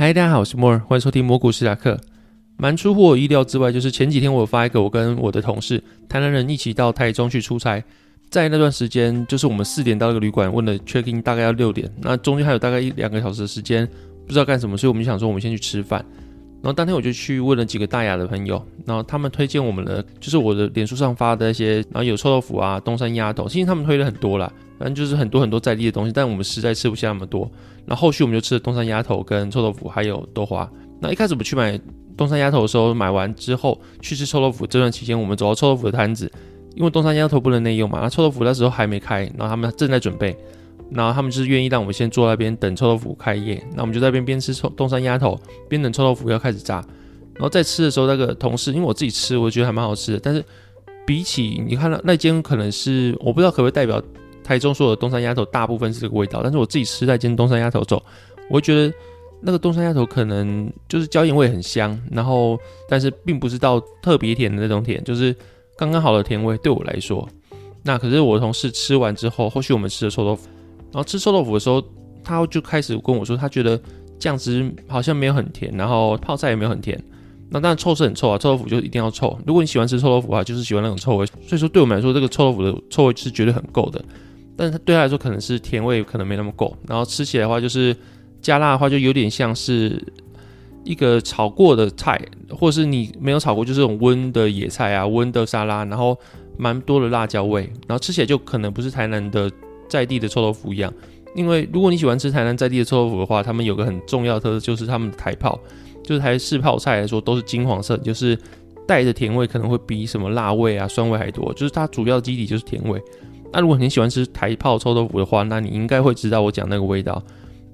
嗨，大家好，我是莫尔，欢迎收听蘑菇史塔克。蛮出乎我意料之外，就是前几天我发一个我跟我的同事台南人一起到台中去出差，在那段时间，就是我们四点到一个旅馆，问了确定大概要六点，那中间还有大概一两个小时的时间，不知道干什么，所以我们就想说我们先去吃饭。然后当天我就去问了几个大雅的朋友，然后他们推荐我们的就是我的脸书上发的那些，然后有臭豆腐啊、东山鸭头，其实他们推了很多啦，反正就是很多很多在地的东西，但我们实在吃不下那么多。然后后续我们就吃了东山鸭头跟臭豆腐，还有豆花。那一开始我们去买东山鸭头的时候，买完之后去吃臭豆腐，这段期间我们走到臭豆腐的摊子，因为东山鸭头不能内用嘛，那臭豆腐那时候还没开，然后他们正在准备。然后他们就是愿意让我们先坐在那边等臭豆腐开业，那我们就在那边边吃臭东山鸭头，边等臭豆腐要开始炸。然后在吃的时候，那个同事因为我自己吃，我觉得还蛮好吃的。但是比起你看到那间，可能是我不知道可不可以代表台中所有的东山鸭头，大部分是这个味道。但是我自己吃那间东山鸭头之后，我会觉得那个东山鸭头可能就是椒盐味很香，然后但是并不是到特别甜的那种甜，就是刚刚好的甜味对我来说。那可是我同事吃完之后，后续我们吃的臭豆腐。然后吃臭豆腐的时候，他就开始跟我说，他觉得酱汁好像没有很甜，然后泡菜也没有很甜。那当然臭是很臭啊，臭豆腐就一定要臭。如果你喜欢吃臭豆腐的话，就是喜欢那种臭味。所以说对我们来说，这个臭豆腐的臭味是绝对很够的。但是对他来说，可能是甜味可能没那么够。然后吃起来的话，就是加辣的话，就有点像是一个炒过的菜，或者是你没有炒过，就是这种温的野菜啊，温的沙拉，然后蛮多的辣椒味，然后吃起来就可能不是台南的。在地的臭豆腐一样，因为如果你喜欢吃台南在地的臭豆腐的话，他们有个很重要的特色就是他们的台泡，就是台式泡菜来说都是金黄色，就是带着甜味，可能会比什么辣味啊、酸味还多，就是它主要的基底就是甜味。那如果你喜欢吃台泡臭豆腐的话，那你应该会知道我讲那个味道。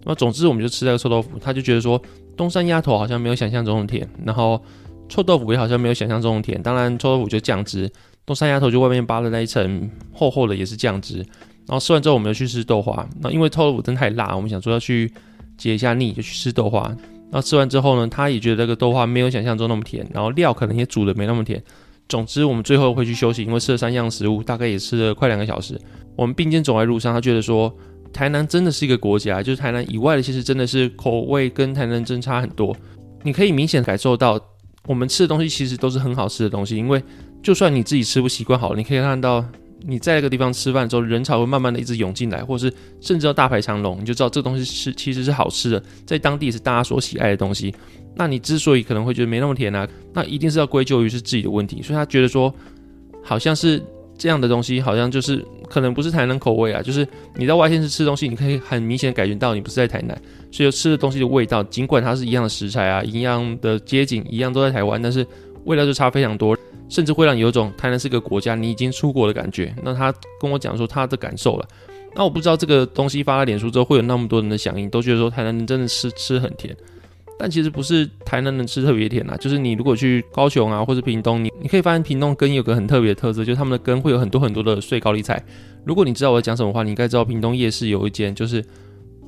那总之我们就吃那个臭豆腐，他就觉得说东山鸭头好像没有想象中的甜，然后臭豆腐也好像没有想象中的甜。当然臭豆腐就酱汁，东山鸭头就外面扒的那一层厚厚的也是酱汁。然后吃完之后，我们又去吃豆花。那因为臭豆腐真太辣，我们想说要去解一下腻，就去吃豆花。然后吃完之后呢，他也觉得这个豆花没有想象中那么甜，然后料可能也煮的没那么甜。总之，我们最后会去休息，因为吃了三样食物，大概也吃了快两个小时。我们并肩走在路上，他觉得说，台南真的是一个国家，就是台南以外的，其实真的是口味跟台南真差很多。你可以明显感受到，我们吃的东西其实都是很好吃的东西，因为就算你自己吃不习惯好了，你可以看到。你在一个地方吃饭之后，人潮会慢慢的一直涌进来，或是甚至到大排长龙，你就知道这东西是其实是好吃的，在当地是大家所喜爱的东西。那你之所以可能会觉得没那么甜啊，那一定是要归咎于是自己的问题。所以他觉得说，好像是这样的东西，好像就是可能不是台南口味啊，就是你在外县市吃东西，你可以很明显感觉到你不是在台南，所以吃的东西的味道，尽管它是一样的食材啊，一样的街景，一样都在台湾，但是味道就差非常多。甚至会让你有种台南是个国家，你已经出国的感觉。那他跟我讲说他的感受了。那我不知道这个东西发了脸书之后会有那么多人的响应，都觉得说台南人真的吃吃很甜。但其实不是台南人吃特别甜啊，就是你如果去高雄啊或者屏东，你你可以发现屏东根有个很特别的特色，就是他们的根会有很多很多的碎高丽菜。如果你知道我在讲什么话，你应该知道屏东夜市有一间就是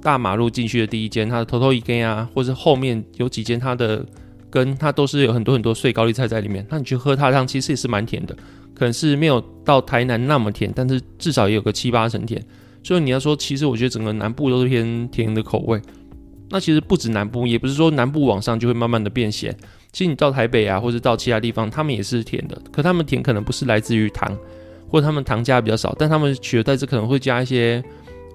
大马路进去的第一间，它的头头一根啊，或者后面有几间它的。跟它都是有很多很多碎高丽菜在里面，那你去喝它汤其实也是蛮甜的，可能是没有到台南那么甜，但是至少也有个七八成甜。所以你要说，其实我觉得整个南部都是偏甜的口味。那其实不止南部，也不是说南部往上就会慢慢的变咸。其实你到台北啊，或者到其他地方，他们也是甜的，可他们甜可能不是来自于糖，或者他们糖加比较少，但他们取而代之可能会加一些，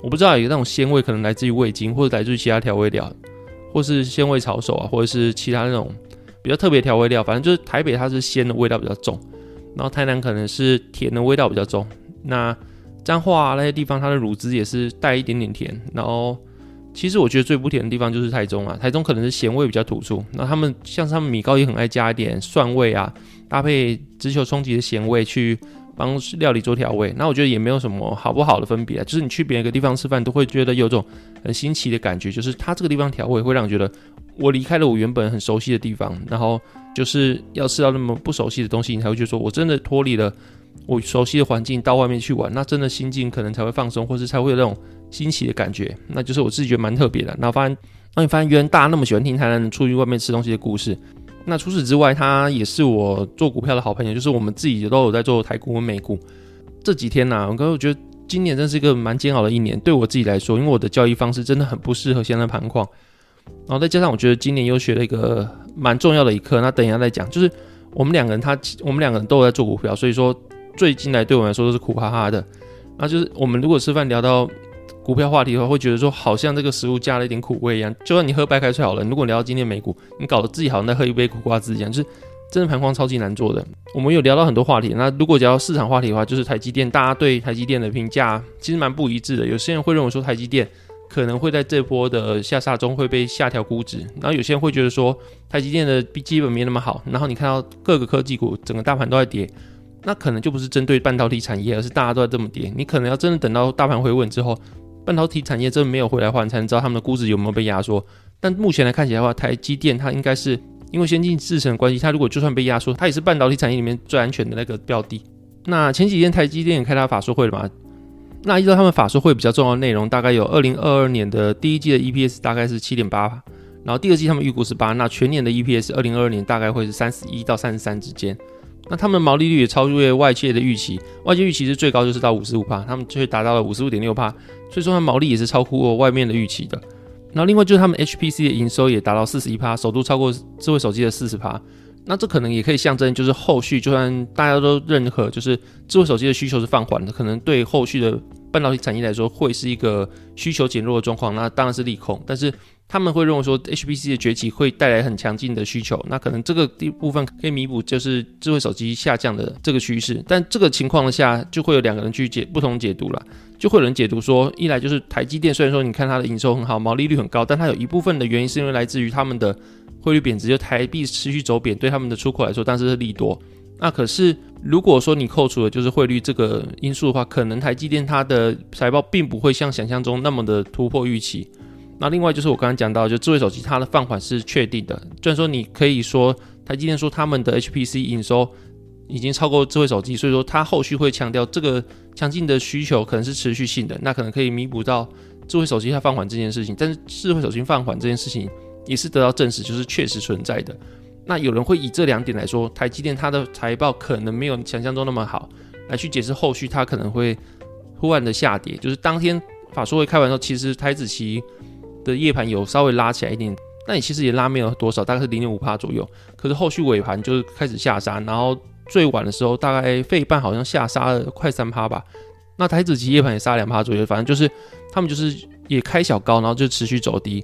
我不知道有那种鲜味，可能来自于味精，或者来自于其他调味料。或是鲜味炒手啊，或者是其他那种比较特别调味料，反正就是台北它是鲜的味道比较重，然后台南可能是甜的味道比较重。那彰化那些地方它的卤汁也是带一点点甜。然后其实我觉得最不甜的地方就是台中啊，台中可能是咸味比较突出。那他们像他们米糕也很爱加一点蒜味啊，搭配直球冲击的咸味去。帮料理做调味，那我觉得也没有什么好不好的分别啊。就是你去别一个地方吃饭，都会觉得有种很新奇的感觉，就是它这个地方调味会让你觉得我离开了我原本很熟悉的地方，然后就是要吃到那么不熟悉的东西，你才会觉得说我真的脱离了我熟悉的环境，到外面去玩，那真的心境可能才会放松，或是才会有那种新奇的感觉。那就是我自己觉得蛮特别的。然后发现，当你发现原来大家那么喜欢听台南人出去外面吃东西的故事。那除此之外，他也是我做股票的好朋友，就是我们自己都有在做台股跟美股。这几天呢，我刚我觉得今年真是一个蛮煎熬的一年，对我自己来说，因为我的交易方式真的很不适合现在盘况。然后再加上我觉得今年又学了一个蛮重要的一课，那等一下再讲。就是我们两个人他我们两个人都有在做股票，所以说最近来对我来说都是苦哈哈的。那就是我们如果吃饭聊到股票话题的话，会觉得说好像这个食物加了一点苦味一样。就算你喝白开水好了，如果聊到今天美股，你搞得自己好像在喝一杯苦瓜汁一样，就是。真的盘框超级难做的。我们有聊到很多话题，那如果聊到市场话题的话，就是台积电，大家对台积电的评价其实蛮不一致的。有些人会认为说台积电可能会在这波的下杀中会被下调估值，然后有些人会觉得说台积电的基本没那么好。然后你看到各个科技股整个大盘都在跌，那可能就不是针对半导体产业，而是大家都在这么跌。你可能要真的等到大盘回稳之后，半导体产业真的没有回来换，才能知道他们的估值有没有被压缩。但目前来看起来的话，台积电它应该是。因为先进制程的关系，它如果就算被压缩，它也是半导体产业里面最安全的那个标的。那前几天台积电也开它法说会了嘛？那依照他们法说会比较重要的内容，大概有二零二二年的第一季的 EPS 大概是七点八，然后第二季他们预估是八，那全年的 EPS 二零二二年大概会是三十一到三十三之间。那他们的毛利率也超越外界的预期，外界预期是最高就是到五十五帕，他们却达到了五十五点六帕，所以说它毛利也是超乎外面的预期的。然后另外就是他们 HPC 的营收也达到四十一趴，首度超过智慧手机的四十趴。那这可能也可以象征，就是后续就算大家都认可，就是智慧手机的需求是放缓的，可能对后续的半导体产业来说会是一个需求减弱的状况，那当然是利空。但是他们会认为说 HPC 的崛起会带来很强劲的需求，那可能这个一部分可以弥补就是智慧手机下降的这个趋势。但这个情况下就会有两个人去解不同解读了。就会有人解读说，一来就是台积电虽然说你看它的营收很好，毛利率很高，但它有一部分的原因是因为来自于他们的汇率贬值，就台币持续走贬，对他们的出口来说，但是是利多。那可是如果说你扣除了就是汇率这个因素的话，可能台积电它的财报并不会像想象中那么的突破预期。那另外就是我刚刚讲到，就智慧手机它的放缓是确定的，虽然说你可以说台积电说他们的 HPC 营收。已经超过智慧手机，所以说它后续会强调这个强劲的需求可能是持续性的，那可能可以弥补到智慧手机它放缓这件事情。但是智慧手机放缓这件事情也是得到证实，就是确实存在的。那有人会以这两点来说，台积电它的财报可能没有想象中那么好，来去解释后续它可能会忽然的下跌。就是当天法说会开完之后，其实台子期的夜盘有稍微拉起来一点，但你其实也拉没有多少，大概是零点五帕左右。可是后续尾盘就是开始下杀，然后。最晚的时候，大概费半好像下杀了快三趴吧。那台子期夜盘也杀两趴左右，反正就是他们就是也开小高，然后就持续走低。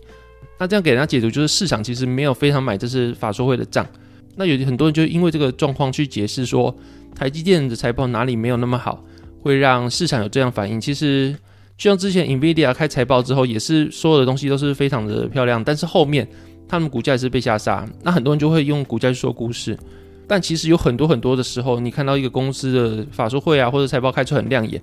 那这样给人家解读就是市场其实没有非常买这是法说会的账。那有很多人就因为这个状况去解释说台积电的财报哪里没有那么好，会让市场有这样反应。其实就像之前 Nvidia 开财报之后，也是所有的东西都是非常的漂亮，但是后面他们股价也是被下杀。那很多人就会用股价去说故事。但其实有很多很多的时候，你看到一个公司的法说会啊，或者财报开出很亮眼，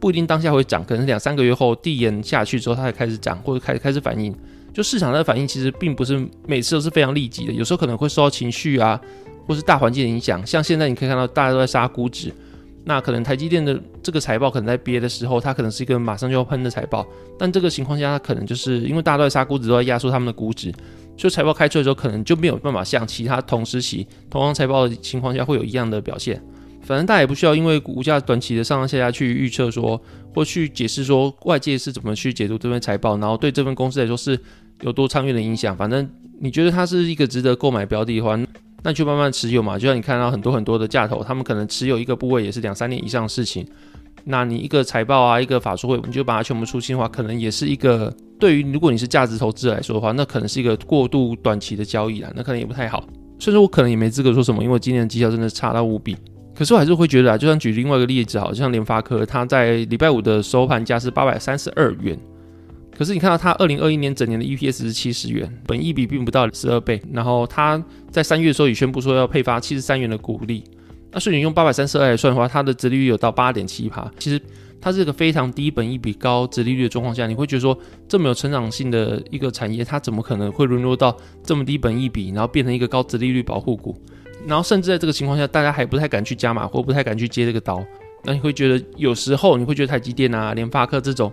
不一定当下会涨，可能两三个月后递延下去之后，它才开始涨，或者开开始反应。就市场的反应其实并不是每次都是非常立即的，有时候可能会受到情绪啊，或是大环境的影响。像现在你可以看到大家都在杀估值，那可能台积电的这个财报可能在憋的时候，它可能是一个马上就要喷的财报，但这个情况下，它可能就是因为大家都在杀估值，都在压缩他们的估值。所以财报开出来之后，可能就没有办法像其他同时期同样财报的情况下会有一样的表现。反正大家也不需要因为股价短期的上上下下去预测说，或去解释说外界是怎么去解读这份财报，然后对这份公司来说是有多长远的影响。反正你觉得它是一个值得购买标的的话，那就慢慢持有嘛。就像你看到很多很多的价投，他们可能持有一个部位也是两三年以上的事情。那你一个财报啊，一个法说会，你就把它全部出清的话，可能也是一个对于如果你是价值投资来说的话，那可能是一个过度短期的交易啊，那可能也不太好。所以说我可能也没资格说什么，因为今年的绩效真的差到无比。可是我还是会觉得啊，就算举另外一个例子，好像联发科，它在礼拜五的收盘价是八百三十二元，可是你看到它二零二一年整年的 EPS 是七十元，本益比并不到十二倍，然后它在三月的时候也宣布说要配发七十三元的股利。那所以你用八百三十二来算的话，它的殖利率有到八点七趴。其实它是一个非常低本益比高殖利率的状况下，你会觉得说这么有成长性的一个产业，它怎么可能会沦落到这么低本益比，然后变成一个高殖利率保护股？然后甚至在这个情况下，大家还不太敢去加码，或不太敢去接这个刀。那你会觉得有时候你会觉得台积电啊、联发科这种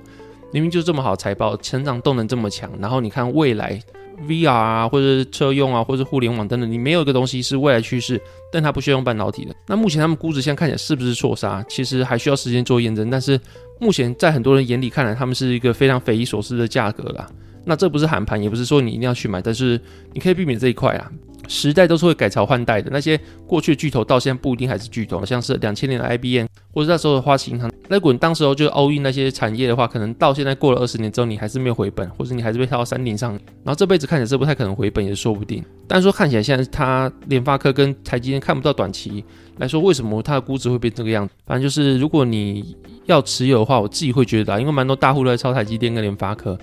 明明就这么好财报，成长动能这么强，然后你看未来 VR 啊，或者车用啊，或者互联网等等，你没有一个东西是未来趋势，但它不需要用半导体的。那目前他们估值现在看起来是不是错杀？其实还需要时间做验证，但是目前在很多人眼里看来，他们是一个非常匪夷所思的价格啦。那这不是喊盘，也不是说你一定要去买，但是你可以避免这一块啊。时代都是会改朝换代的，那些过去的巨头到现在不一定还是巨头，像是两千年的 IBM 或者那时候的花旗银行，那滚当时候就 all in 那些产业的话，可能到现在过了二十年之后，你还是没有回本，或者你还是被套到山顶上，然后这辈子看起来是不太可能回本，也说不定。但是说看起来现在它联发科跟台积电看不到短期来说，为什么它的估值会变这个样子？反正就是如果你要持有的话，我自己会觉得，因为蛮多大户都在抄台积电跟联发科，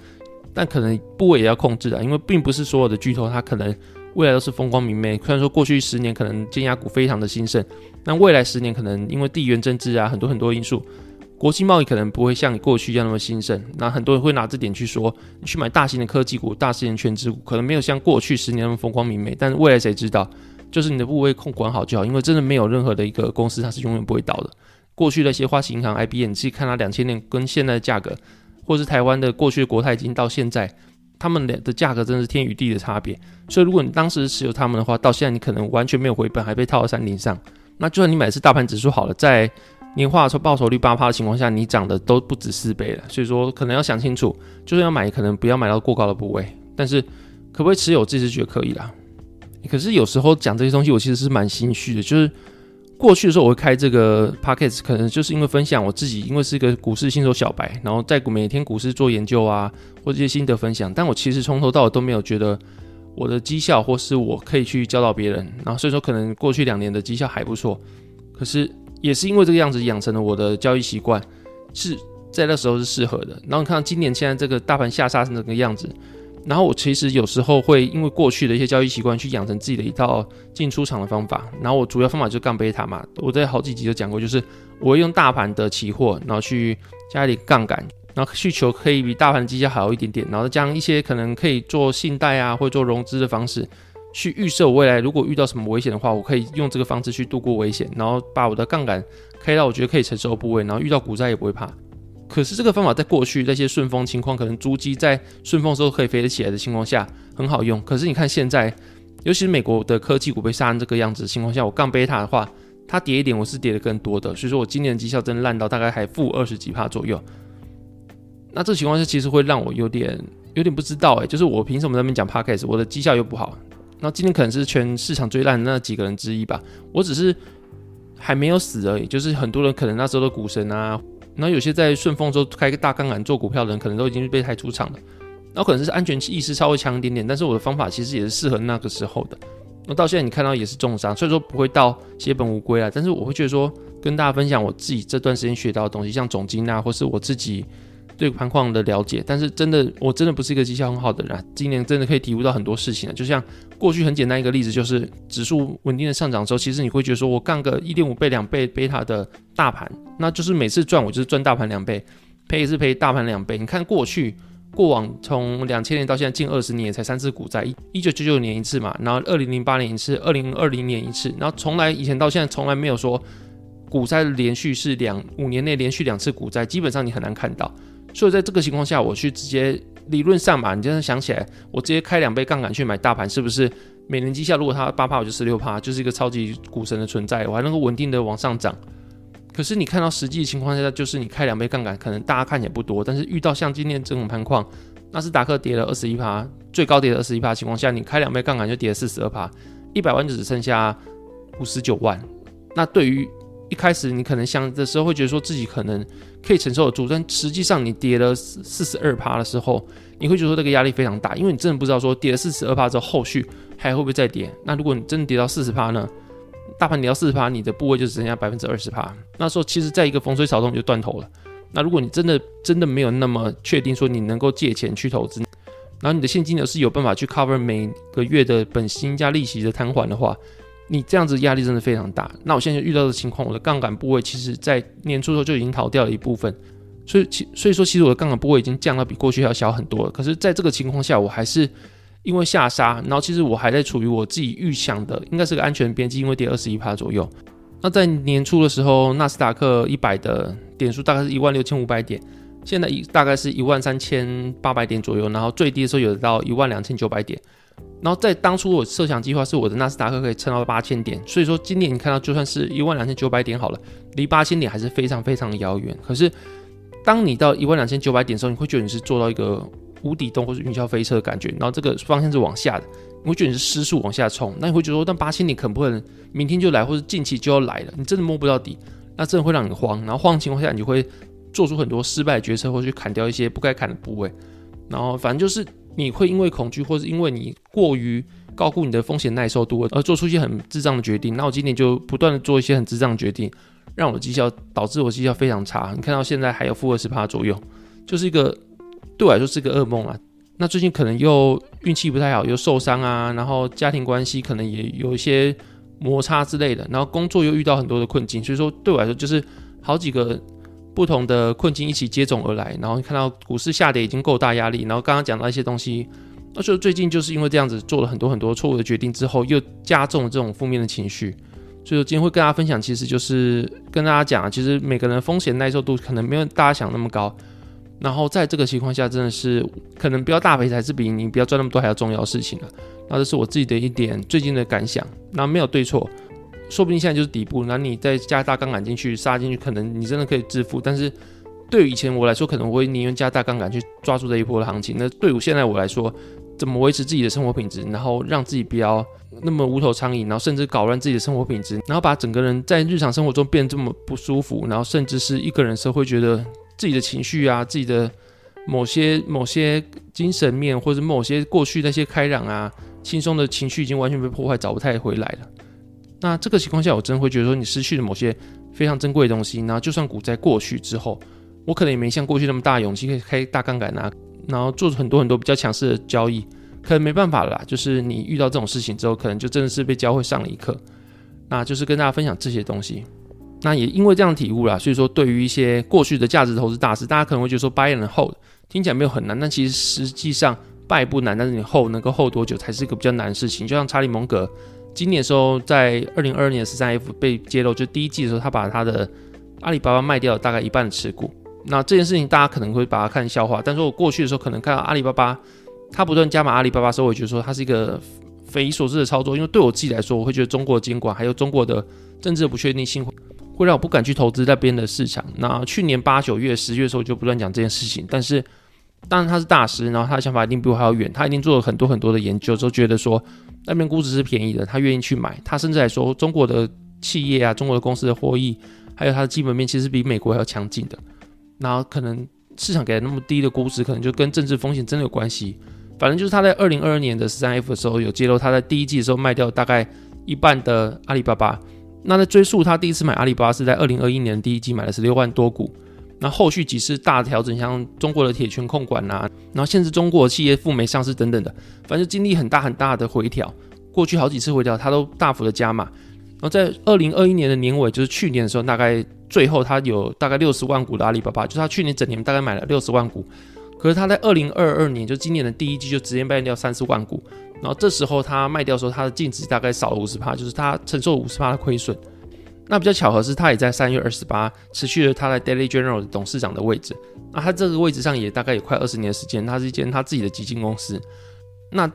但可能部位也要控制啊，因为并不是所有的巨头它可能。未来都是风光明媚。虽然说过去十年可能尖牙股非常的兴盛，那未来十年可能因为地缘政治啊很多很多因素，国际贸易可能不会像过去一样那么兴盛。那很多人会拿这点去说，你去买大型的科技股、大型的全职股，可能没有像过去十年那么风光明媚。但是未来谁知道？就是你的部位控管好就好，因为真的没有任何的一个公司它是永远不会倒的。过去的一些花旗银行、IBM，你自己看它两千年跟现在的价格，或是台湾的过去的国泰金到现在。他们的的价格真的是天与地的差别，所以如果你当时持有他们的话，到现在你可能完全没有回本，还被套到山顶上。那就算你买的是大盘指数好了，在年化收报酬率八趴的情况下，你涨的都不止四倍了。所以说可能要想清楚，就算要买，可能不要买到过高的部位，但是可不可以持有，自己是觉得可以啦。可是有时候讲这些东西，我其实是蛮心虚的，就是。过去的时候，我会开这个 podcast，可能就是因为分享我自己，因为是一个股市新手小白，然后在每天股市做研究啊，或这些心得分享。但我其实从头到尾都没有觉得我的绩效，或是我可以去教导别人。然后所以说，可能过去两年的绩效还不错，可是也是因为这个样子养成了我的交易习惯，是在那时候是适合的。然后你看今年现在这个大盘下杀成这个样子。然后我其实有时候会因为过去的一些交易习惯，去养成自己的一套进出场的方法。然后我主要方法就是杠贝塔嘛，我在好几集都讲过，就是我会用大盘的期货，然后去加一点杠杆，然后需求可以比大盘的绩效好一点点，然后将一些可能可以做信贷啊，或者做融资的方式，去预设我未来如果遇到什么危险的话，我可以用这个方式去度过危险，然后把我的杠杆开到我觉得可以承受的部位，然后遇到股灾也不会怕。可是这个方法在过去那些顺风情况，可能租机在顺风时候可以飞得起来的情况下很好用。可是你看现在，尤其是美国的科技股被杀成这个样子的情况下，我杠贝塔的话，它跌一点我是跌的更多的。所以说我今年的绩效真的烂到大概还负二十几帕左右。那这情况下其实会让我有点有点不知道哎，就是我凭什么在那边讲 podcast，我的绩效又不好？那今天可能是全市场最烂的那几个人之一吧。我只是还没有死而已，就是很多人可能那时候的股神啊。然后有些在顺风时候开个大杠杆做股票的人，可能都已经被抬出场了。然后可能是安全意识稍微强一点点，但是我的方法其实也是适合那个时候的。那到现在你看到也是重伤，所以说不会到血本无归啊。但是我会觉得说，跟大家分享我自己这段时间学到的东西，像总金啊，或是我自己。对盘况的了解，但是真的，我真的不是一个绩效很好的人。啊今年真的可以体悟到很多事情了。就像过去很简单一个例子，就是指数稳定的上涨的时候，其实你会觉得说我干个一点五倍、两倍贝塔的大盘，那就是每次赚我就是赚大盘两倍，赔也是赔大盘两倍。你看过去过往从两千年到现在近二十年才三次股灾，一一九九九年一次嘛，然后二零零八年一次，二零二零年一次，然后从来以前到现在从来没有说股灾连续是两五年内连续两次股灾，基本上你很难看到。所以在这个情况下，我去直接理论上嘛，你真的想起来，我直接开两倍杠杆去买大盘，是不是每年绩效如果它八趴，我就十六趴，就是一个超级股神的存在，我还能够稳定的往上涨。可是你看到实际情况下，就是你开两倍杠杆，可能大家看也不多，但是遇到像今天这种盘况，纳斯达克跌了二十一趴，最高跌了二十一趴情况下，你开两倍杠杆就跌了四十二趴，一百万就只剩下五十九万。那对于一开始你可能想的时候会觉得说自己可能可以承受得住，但实际上你跌了四四十二趴的时候，你会觉得说这个压力非常大，因为你真的不知道说跌了四十二趴之后后续还会不会再跌。那如果你真的跌到四十趴呢？大盘跌到四十趴，你的部位就只剩下百分之二十趴。那时候其实在一个风吹草动就断头了。那如果你真的真的没有那么确定说你能够借钱去投资，然后你的现金流是有办法去 cover 每个月的本薪加利息的摊还的话。你这样子压力真的非常大。那我现在遇到的情况，我的杠杆部位其实在年初的时候就已经逃掉了一部分，所以其所以说其实我的杠杆部位已经降到比过去要小很多了。可是，在这个情况下，我还是因为下杀，然后其实我还在处于我自己预想的应该是个安全边际，因为跌二十一趴左右。那在年初的时候，纳斯达克一百的点数大概是一万六千五百点，现在一大概是一万三千八百点左右，然后最低的时候有到一万两千九百点。然后在当初我设想计划是我的纳斯达克可以撑到八千点，所以说今年你看到就算是一万两千九百点好了，离八千点还是非常非常遥远。可是当你到一万两千九百点的时候，你会觉得你是做到一个无底洞或者云霄飞车的感觉，然后这个方向是往下的，你会觉得你是失速往下冲，那你会觉得说，但八千点可不可能明天就来，或者近期就要来了，你真的摸不到底，那真的会让你慌。然后慌的情况下，你就会做出很多失败的决策，或去砍掉一些不该砍的部位，然后反正就是。你会因为恐惧，或者因为你过于高估你的风险耐受度，而做出一些很智障的决定。那我今年就不断的做一些很智障的决定，让我绩效导致我绩效非常差。你看到现在还有负二十趴左右，就是一个对我来说是个噩梦啊。那最近可能又运气不太好，又受伤啊，然后家庭关系可能也有一些摩擦之类的，然后工作又遇到很多的困境，所以说对我来说就是好几个。不同的困境一起接踵而来，然后看到股市下跌已经够大压力，然后刚刚讲到一些东西，那就最近就是因为这样子做了很多很多错误的决定之后，又加重了这种负面的情绪，所以今天会跟大家分享，其实就是跟大家讲，其实每个人风险耐受度可能没有大家想那么高，然后在这个情况下，真的是可能不要大赔才是比你不要赚那么多还要重要的事情了。那这是我自己的一点最近的感想，那没有对错。说不定现在就是底部，那你再加大杠杆进去杀进去，可能你真的可以致富。但是对于以前我来说，可能我会宁愿加大杠杆去抓住这一波的行情。那对于现在我来说，怎么维持自己的生活品质，然后让自己不要那么无头苍蝇，然后甚至搞乱自己的生活品质，然后把整个人在日常生活中变这么不舒服，然后甚至是一个人时候会觉得自己的情绪啊，自己的某些某些精神面，或者某些过去那些开朗啊、轻松的情绪已经完全被破坏，找不太回来了。那这个情况下，我真会觉得说，你失去了某些非常珍贵的东西。然后，就算股灾过去之后，我可能也没像过去那么大勇气可以开大杠杆啊，然后做出很多很多比较强势的交易，可能没办法了。就是你遇到这种事情之后，可能就真的是被教会上了一课。那就是跟大家分享这些东西。那也因为这样体悟了，所以说对于一些过去的价值投资大师，大家可能会觉得说 buy and hold 听起来没有很难，但其实实际上 buy 不难，但是你 hold 能够 hold 多久才是一个比较难的事情。就像查理蒙格。今年的时候，在二零二二年的十三 F 被揭露，就第一季的时候，他把他的阿里巴巴卖掉了大概一半的持股。那这件事情大家可能会把它看笑话，但是我过去的时候可能看到阿里巴巴，他不断加码阿里巴巴的时候，我觉得说它是一个匪夷所思的操作。因为对我自己来说，我会觉得中国的监管还有中国的政治的不确定性，会让我不敢去投资那边的市场。那去年八九月、十月的时候就不断讲这件事情，但是当然他是大师，然后他的想法一定比我还要远，他一定做了很多很多的研究，之后觉得说。那边估值是便宜的，他愿意去买。他甚至来说，中国的企业啊，中国的公司的获益，还有它的基本面，其实比美国还要强劲的。然后可能市场给了那么低的估值，可能就跟政治风险真的有关系。反正就是他在二零二二年的十三 F 的时候，有揭露他在第一季的时候卖掉大概一半的阿里巴巴。那在追溯他第一次买阿里巴巴是在二零二一年第一季买了十六万多股。那后续几次大调整，像中国的铁拳控管呐，然后限制中国企业赴美上市等等的，反正经历很大很大的回调。过去好几次回调，它都大幅的加码。然后在二零二一年的年尾，就是去年的时候，大概最后它有大概六十万股的阿里巴巴，就是它去年整年大概买了六十万股。可是它在二零二二年，就今年的第一季就直接卖掉三十万股。然后这时候它卖掉的时候，它的净值大概少了五十趴，就是它承受五十趴的亏损。那比较巧合是，他也在三月二十八辞去了他在 Daily General 的董事长的位置。那他这个位置上也大概有快二十年的时间。他是一间他自己的基金公司。那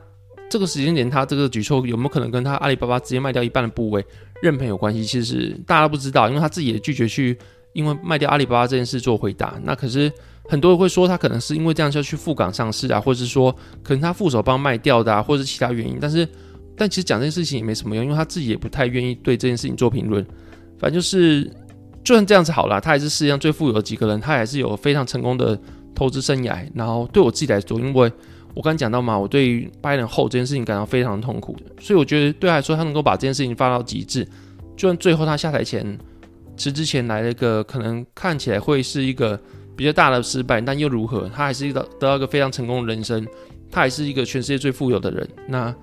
这个时间点，他这个举措有没有可能跟他阿里巴巴直接卖掉一半的部位认赔有关系？其实大家都不知道，因为他自己也拒绝去因为卖掉阿里巴巴这件事做回答。那可是很多人会说，他可能是因为这样就要去赴港上市啊，或者是说可能他副手帮卖掉的啊，或者是其他原因。但是，但其实讲这件事情也没什么用，因为他自己也不太愿意对这件事情做评论。反正就是，就算这样子好了，他还是世界上最富有的几个人，他还是有非常成功的投资生涯。然后对我自己来说，因为我刚讲到嘛，我对于拜登后这件事情感到非常痛苦，所以我觉得对他来说，他能够把这件事情发到极致，就算最后他下台前辞职前来了一个可能看起来会是一个比较大的失败，但又如何？他还是一个得到一个非常成功的人生，他还是一个全世界最富有的人。那。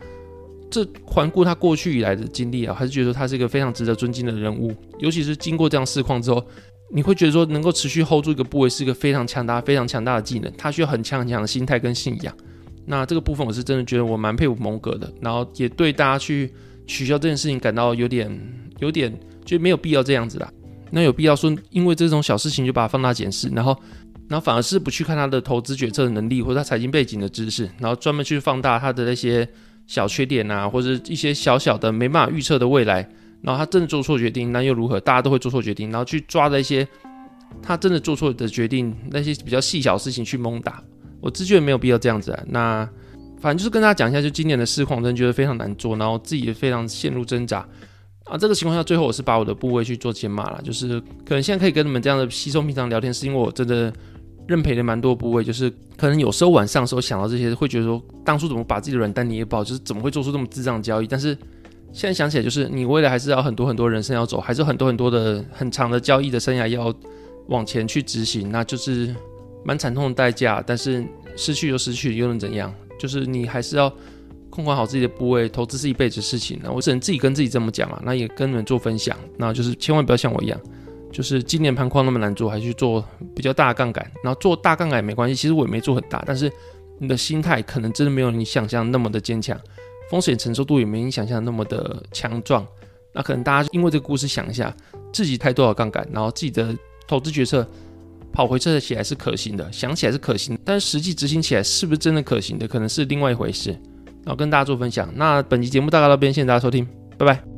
这环顾他过去以来的经历啊，还是觉得他是一个非常值得尊敬的人物。尤其是经过这样市况之后，你会觉得说能够持续 hold 住一个部位是一个非常强大、非常强大的技能。他需要很强很强的心态跟信仰。那这个部分我是真的觉得我蛮佩服蒙哥的。然后也对大家去取消这件事情感到有点、有点就没有必要这样子啦。那有必要说因为这种小事情就把它放大检视，然后然后反而是不去看他的投资决策的能力或者他财经背景的知识，然后专门去放大他的那些小缺点啊，或者一些小小的没办法预测的未来，然后他真的做错决定，那又如何？大家都会做错决定，然后去抓着一些他真的做错的决定，那些比较细小的事情去猛打，我自觉没有必要这样子啊。那反正就是跟大家讲一下，就今年的市况真的觉得非常难做，然后自己也非常陷入挣扎。啊，这个情况下，最后我是把我的部位去做减码了，就是可能现在可以跟你们这样的稀松平常聊天，是因为我真的认赔的蛮多部位，就是可能有时候晚上时候想到这些，会觉得说当初怎么把自己的软蛋捏爆，就是怎么会做出这么智障的交易。但是现在想起来，就是你未来还是要很多很多人生要走，还是很多很多的很长的交易的生涯要往前去执行，那就是蛮惨痛的代价。但是失去就失去，又能怎样？就是你还是要。控管好自己的部位，投资是一辈子事情。那我只能自己跟自己这么讲啊，那也跟你们做分享。那就是千万不要像我一样，就是今年盘框那么难做，还去做比较大的杠杆。然后做大杠杆也没关系，其实我也没做很大，但是你的心态可能真的没有你想象那么的坚强，风险承受度也没你想象那么的强壮。那可能大家因为这个故事想一下，自己开多少杠杆，然后自己的投资决策跑回撤起来是可行的，想起来是可行，但是实际执行起来是不是真的可行的，可能是另外一回事。然后跟大家做分享，那本期节目大概到这边，谢谢大家收听，拜拜。